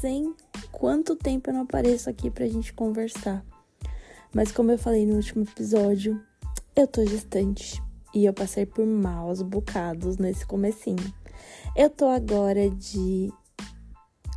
sem quanto tempo eu não apareço aqui pra gente conversar. Mas como eu falei no último episódio, eu tô gestante e eu passei por maus bocados nesse comecinho. Eu tô agora de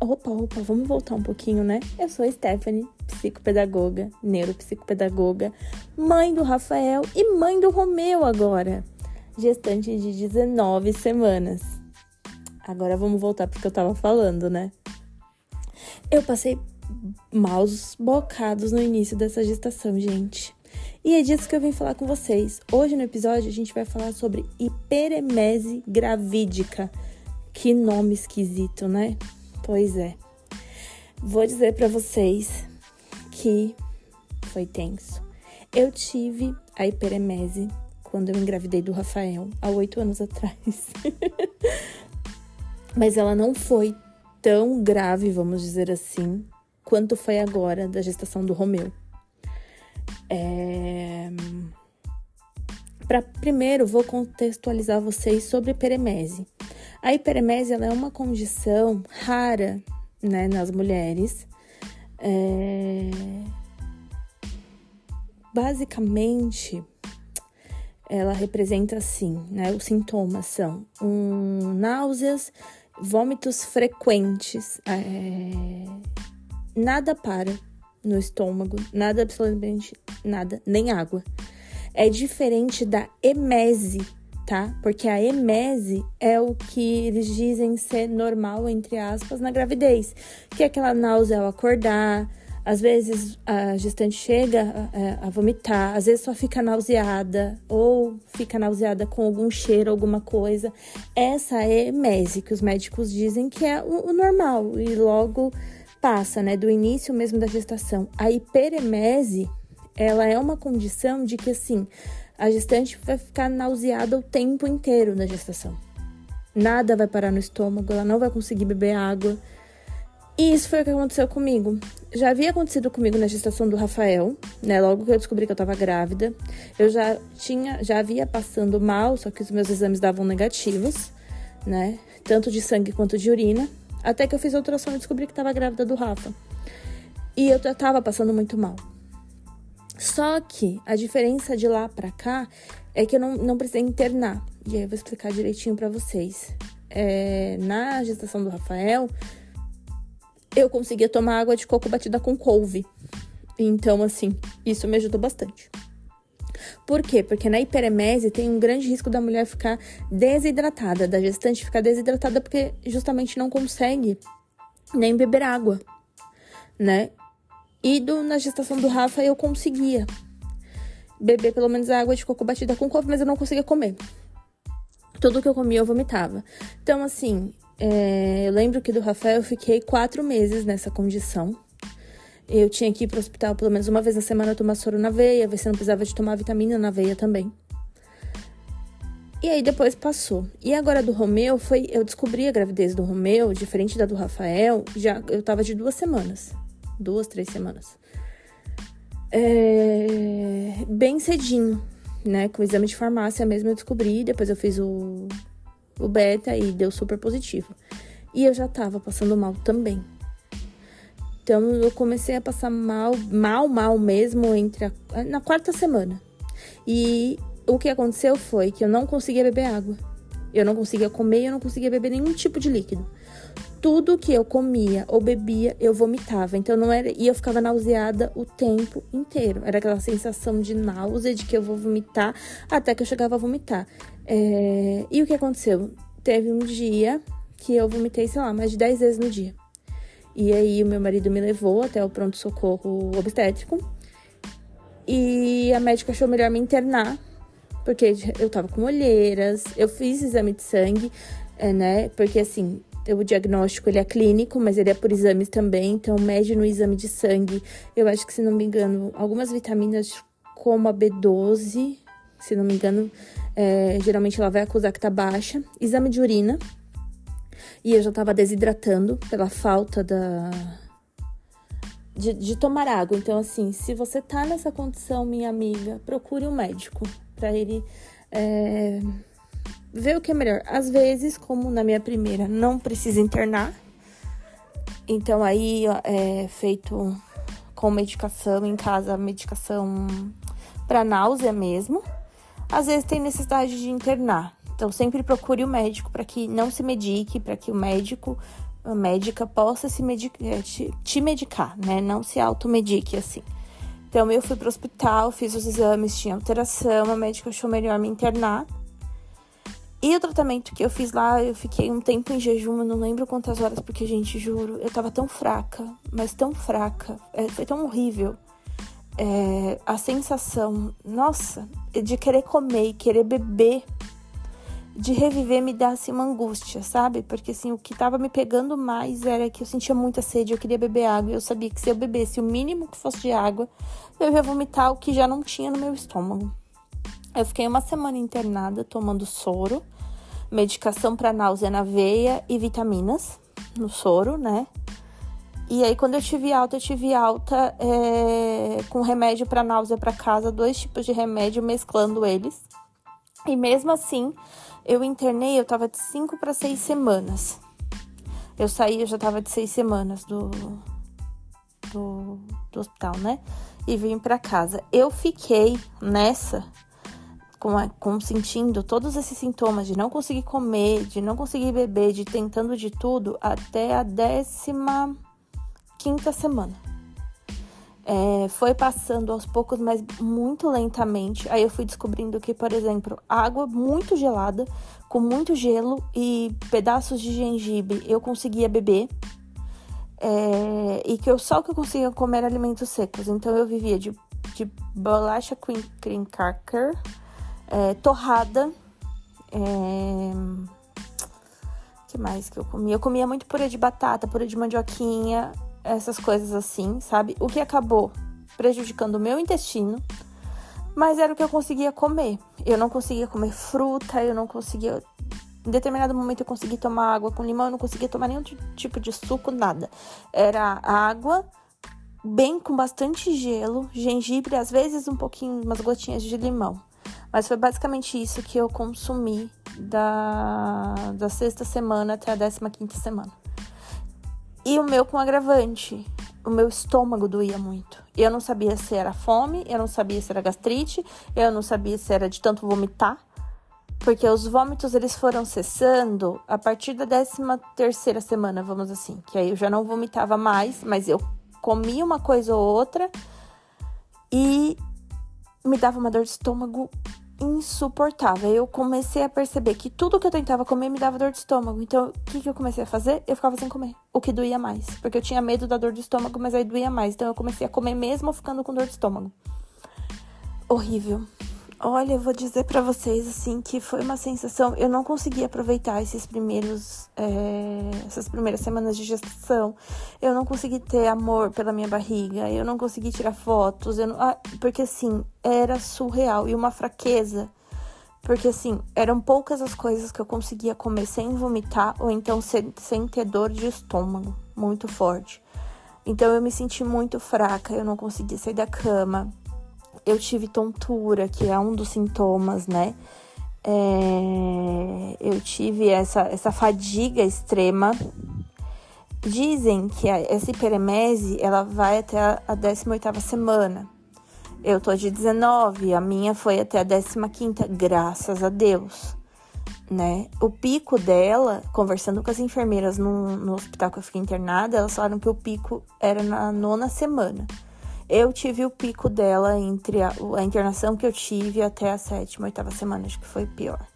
Opa, opa, vamos voltar um pouquinho, né? Eu sou a Stephanie, psicopedagoga, neuropsicopedagoga, mãe do Rafael e mãe do Romeu agora, gestante de 19 semanas. Agora vamos voltar porque eu tava falando, né? Eu passei maus bocados no início dessa gestação, gente. E é disso que eu vim falar com vocês. Hoje no episódio a gente vai falar sobre hiperemese gravídica. Que nome esquisito, né? Pois é. Vou dizer para vocês que foi tenso. Eu tive a hiperemese quando eu engravidei do Rafael, há oito anos atrás. Mas ela não foi tão grave, vamos dizer assim, quanto foi agora da gestação do Romeu. É... Pra, primeiro, vou contextualizar vocês sobre hiperemese. A hiperemese é uma condição rara né, nas mulheres. É... Basicamente, ela representa assim, né? Os sintomas são um, náuseas, vômitos frequentes, é... nada para no estômago, nada absolutamente nada, nem água. É diferente da emese, tá? Porque a emese é o que eles dizem ser normal, entre aspas, na gravidez, que é aquela náusea ao acordar. Às vezes a gestante chega a, a, vomitar, às vezes só fica nauseada ou fica nauseada com algum cheiro, alguma coisa. Essa é emese, que os médicos dizem que é o, o normal e logo passa, né, do início mesmo da gestação. A hiperemese, ela é uma condição de que assim, a gestante vai ficar nauseada o tempo inteiro na gestação. Nada vai parar no estômago, ela não vai conseguir beber água. E isso foi o que aconteceu comigo. Já havia acontecido comigo na gestação do Rafael, né? Logo que eu descobri que eu tava grávida, eu já tinha, já havia passando mal, só que os meus exames davam negativos, né? Tanto de sangue quanto de urina. Até que eu fiz a ultrassom e descobri que tava grávida do Rafa. E eu já tava passando muito mal. Só que a diferença de lá pra cá é que eu não, não precisei internar. E aí eu vou explicar direitinho para vocês. É, na gestação do Rafael, eu conseguia tomar água de coco batida com couve. Então, assim, isso me ajudou bastante. Por quê? Porque na hiperemese tem um grande risco da mulher ficar desidratada, da gestante ficar desidratada porque justamente não consegue nem beber água, né? E do, na gestação do Rafa eu conseguia beber pelo menos água de coco batida com couve, mas eu não conseguia comer. Tudo que eu comia eu vomitava. Então, assim, é, eu lembro que do Rafael eu fiquei quatro meses nessa condição. Eu tinha que ir pro hospital pelo menos uma vez na semana tomar soro na veia, ver se não precisava de tomar vitamina na veia também. E aí depois passou. E agora do Romeu foi. Eu descobri a gravidez do Romeu, diferente da do Rafael, já eu tava de duas semanas duas, três semanas. É, bem cedinho, né? Com o exame de farmácia mesmo eu descobri, depois eu fiz o, o beta e deu super positivo. E eu já tava passando mal também. Então eu comecei a passar mal, mal, mal mesmo entre a, na quarta semana. E o que aconteceu foi que eu não conseguia beber água. Eu não conseguia comer, eu não conseguia beber nenhum tipo de líquido tudo que eu comia ou bebia, eu vomitava. Então não era. E eu ficava nauseada o tempo inteiro. Era aquela sensação de náusea, de que eu vou vomitar, até que eu chegava a vomitar. É... E o que aconteceu? Teve um dia que eu vomitei, sei lá, mais de 10 vezes no dia. E aí o meu marido me levou até o pronto-socorro obstétrico. E a médica achou melhor me internar, porque eu tava com olheiras, eu fiz exame de sangue, é, né? Porque assim, o diagnóstico ele é clínico, mas ele é por exames também, então mede no exame de sangue. Eu acho que, se não me engano, algumas vitaminas como a B12, se não me engano, é, geralmente ela vai acusar que tá baixa. Exame de urina. E eu já tava desidratando pela falta da. De, de tomar água. Então, assim, se você tá nessa condição, minha amiga, procure um médico para ele é, ver o que é melhor. Às vezes, como na minha primeira, não precisa internar, Então aí é feito com medicação em casa, medicação para náusea mesmo. Às vezes tem necessidade de internar. Então sempre procure o médico para que não se medique, para que o médico, a médica possa se medicar, é, te, te medicar, né? Não se automedique assim. Então eu fui para o hospital, fiz os exames, tinha alteração, a médica achou melhor me internar. E o tratamento que eu fiz lá, eu fiquei um tempo em jejum, eu não lembro quantas horas, porque, gente, juro, eu tava tão fraca, mas tão fraca, é, foi tão horrível. É, a sensação, nossa, de querer comer e querer beber, de reviver, me dá assim uma angústia, sabe? Porque assim, o que tava me pegando mais era que eu sentia muita sede, eu queria beber água, e eu sabia que se eu bebesse o mínimo que fosse de água, eu ia vomitar o que já não tinha no meu estômago. Eu fiquei uma semana internada tomando soro, medicação para náusea na veia e vitaminas no soro, né? E aí, quando eu tive alta, eu tive alta é, com remédio para náusea para casa, dois tipos de remédio, mesclando eles. E mesmo assim, eu internei, eu tava de 5 para 6 semanas. Eu saí, eu já tava de 6 semanas do, do, do hospital, né? E vim para casa. Eu fiquei nessa com, a, com sentindo todos esses sintomas de não conseguir comer, de não conseguir beber, de tentando de tudo até a décima quinta semana. É, foi passando aos poucos, mas muito lentamente. Aí eu fui descobrindo que, por exemplo, água muito gelada, com muito gelo e pedaços de gengibre eu conseguia beber. É, e que eu só que eu conseguia comer alimentos secos. Então eu vivia de, de bolacha cream, cream cracker, é, torrada. É... que mais que eu comia? Eu comia muito purê de batata, purê de mandioquinha, essas coisas assim, sabe? O que acabou prejudicando o meu intestino, mas era o que eu conseguia comer. Eu não conseguia comer fruta, eu não conseguia. Em determinado momento eu consegui tomar água com limão, eu não conseguia tomar nenhum tipo de suco, nada. Era água, bem com bastante gelo, gengibre, às vezes um pouquinho, umas gotinhas de limão. Mas foi basicamente isso que eu consumi da, da sexta semana até a décima quinta semana. E o meu com agravante. O meu estômago doía muito. Eu não sabia se era fome, eu não sabia se era gastrite, eu não sabia se era de tanto vomitar. Porque os vômitos eles foram cessando a partir da décima terceira semana, vamos assim. Que aí eu já não vomitava mais, mas eu comia uma coisa ou outra e me dava uma dor de estômago insuportável. Eu comecei a perceber que tudo que eu tentava comer me dava dor de estômago. Então, o que, que eu comecei a fazer? Eu ficava sem comer. O que doía mais. Porque eu tinha medo da dor de estômago, mas aí doía mais. Então, eu comecei a comer mesmo ficando com dor de estômago. Horrível. Olha, eu vou dizer para vocês assim que foi uma sensação. Eu não consegui aproveitar esses primeiros, é, essas primeiras semanas de gestação. Eu não consegui ter amor pela minha barriga. Eu não consegui tirar fotos. Não, ah, porque assim era surreal e uma fraqueza. Porque assim eram poucas as coisas que eu conseguia comer sem vomitar ou então sem, sem ter dor de estômago muito forte. Então eu me senti muito fraca. Eu não conseguia sair da cama eu tive tontura, que é um dos sintomas, né? É, eu tive essa, essa fadiga extrema. Dizem que a, essa hiperemese, ela vai até a, a 18ª semana. Eu tô de 19, a minha foi até a 15ª, graças a Deus, né? O pico dela, conversando com as enfermeiras no, no hospital que eu fiquei internada, elas falaram que o pico era na nona semana. Eu tive o pico dela entre a, a internação que eu tive até a sétima, oitava semana, acho que foi pior.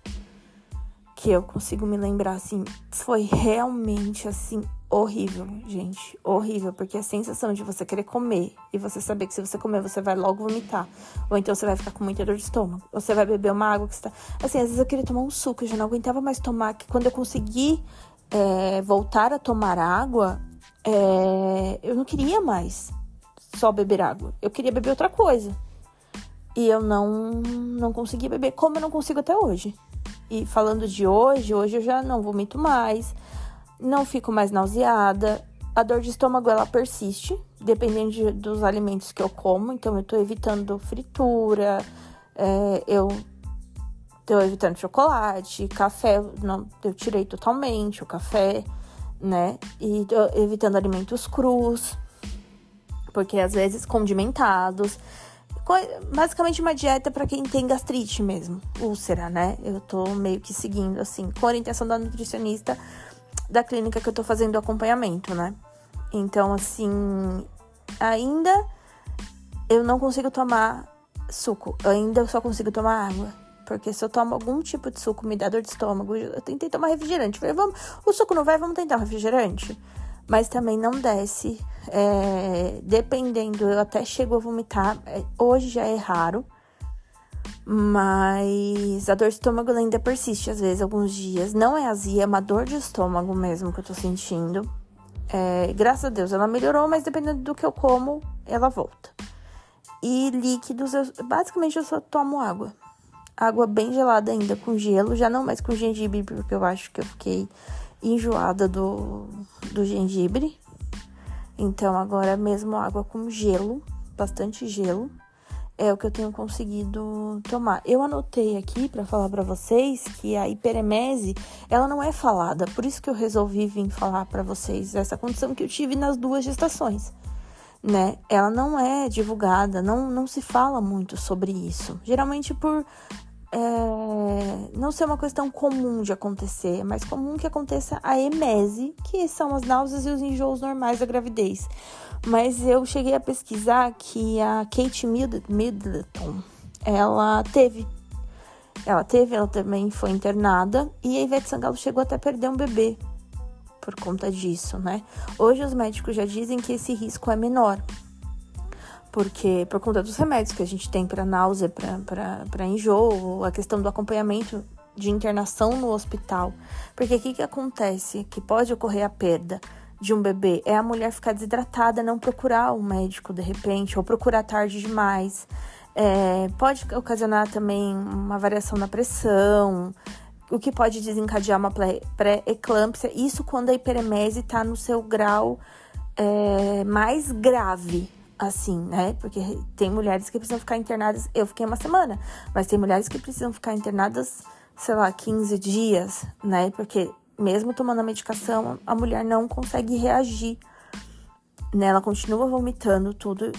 Que eu consigo me lembrar, assim, foi realmente, assim, horrível, gente. Horrível, porque a sensação de você querer comer e você saber que se você comer você vai logo vomitar. Ou então você vai ficar com muita dor de estômago. Ou você vai beber uma água que está. Assim, às vezes eu queria tomar um suco, eu já não aguentava mais tomar. Que quando eu consegui é, voltar a tomar água, é, eu não queria mais só beber água. Eu queria beber outra coisa. E eu não, não conseguia beber, como eu não consigo até hoje. E falando de hoje, hoje eu já não vomito mais, não fico mais nauseada. A dor de estômago ela persiste, dependendo de, dos alimentos que eu como. Então eu tô evitando fritura, é, eu tô evitando chocolate, café, não, eu tirei totalmente o café né? E evitando alimentos crus, porque às vezes condimentados. Basicamente uma dieta para quem tem gastrite mesmo, úlcera, né? Eu tô meio que seguindo assim, com orientação da nutricionista da clínica que eu tô fazendo acompanhamento, né? Então, assim, ainda eu não consigo tomar suco, ainda eu só consigo tomar água. Porque se eu tomo algum tipo de suco, me dá dor de estômago. Eu tentei tomar refrigerante. Falei, vamos, o suco não vai, vamos tentar um refrigerante. Mas também não desce. É, dependendo, eu até chego a vomitar. É, hoje já é raro. Mas a dor de estômago ainda persiste, às vezes, alguns dias. Não é azia, é uma dor de estômago mesmo que eu tô sentindo. É, graças a Deus ela melhorou, mas dependendo do que eu como, ela volta. E líquidos, eu, basicamente eu só tomo água. Água bem gelada ainda, com gelo, já não mais com gengibre, porque eu acho que eu fiquei enjoada do, do gengibre. Então agora mesmo água com gelo, bastante gelo é o que eu tenho conseguido tomar. Eu anotei aqui para falar para vocês que a hiperemese, ela não é falada, por isso que eu resolvi vir falar para vocês essa condição que eu tive nas duas gestações, né? Ela não é divulgada, não, não se fala muito sobre isso. Geralmente por é, não ser uma questão comum de acontecer, é mais comum que aconteça a emese, que são as náuseas e os enjoos normais da gravidez. Mas eu cheguei a pesquisar que a Kate Middleton, ela teve. Ela teve, ela também foi internada. E a Ivete Sangalo chegou até a perder um bebê por conta disso, né? Hoje os médicos já dizem que esse risco é menor. Porque por conta dos remédios que a gente tem para náusea, para enjoo, a questão do acompanhamento de internação no hospital. Porque o que, que acontece? Que pode ocorrer a perda de um bebê é a mulher ficar desidratada, não procurar o médico de repente, ou procurar tarde demais. É, pode ocasionar também uma variação na pressão, o que pode desencadear uma pré-eclâmpsia. Isso quando a hiperemese está no seu grau é, mais grave, assim, né? Porque tem mulheres que precisam ficar internadas. Eu fiquei uma semana, mas tem mulheres que precisam ficar internadas, sei lá, 15 dias, né? Porque mesmo tomando a medicação, a mulher não consegue reagir. Né? Ela continua vomitando tudo.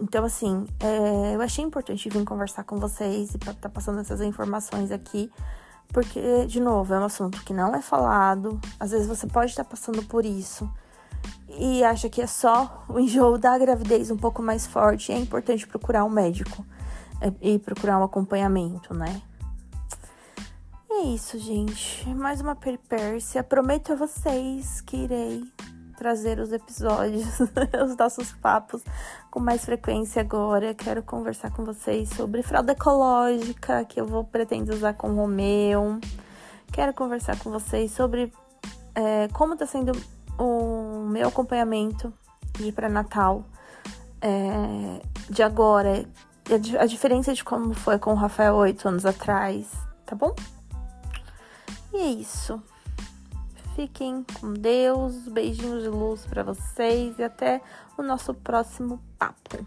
Então, assim, é, eu achei importante vir conversar com vocês e estar tá passando essas informações aqui. Porque, de novo, é um assunto que não é falado. Às vezes você pode estar passando por isso e acha que é só o enjoo da gravidez um pouco mais forte. É importante procurar um médico é, e procurar um acompanhamento, né? é isso, gente. Mais uma peripécia. Prometo a vocês que irei trazer os episódios, os nossos papos com mais frequência agora. Quero conversar com vocês sobre fralda ecológica, que eu vou pretendo usar com o Romeu. Quero conversar com vocês sobre é, como está sendo o meu acompanhamento de pré-natal é, de agora. A, a diferença de como foi com o Rafael oito anos atrás, tá bom? E é isso. Fiquem com Deus, beijinhos de luz para vocês e até o nosso próximo papo.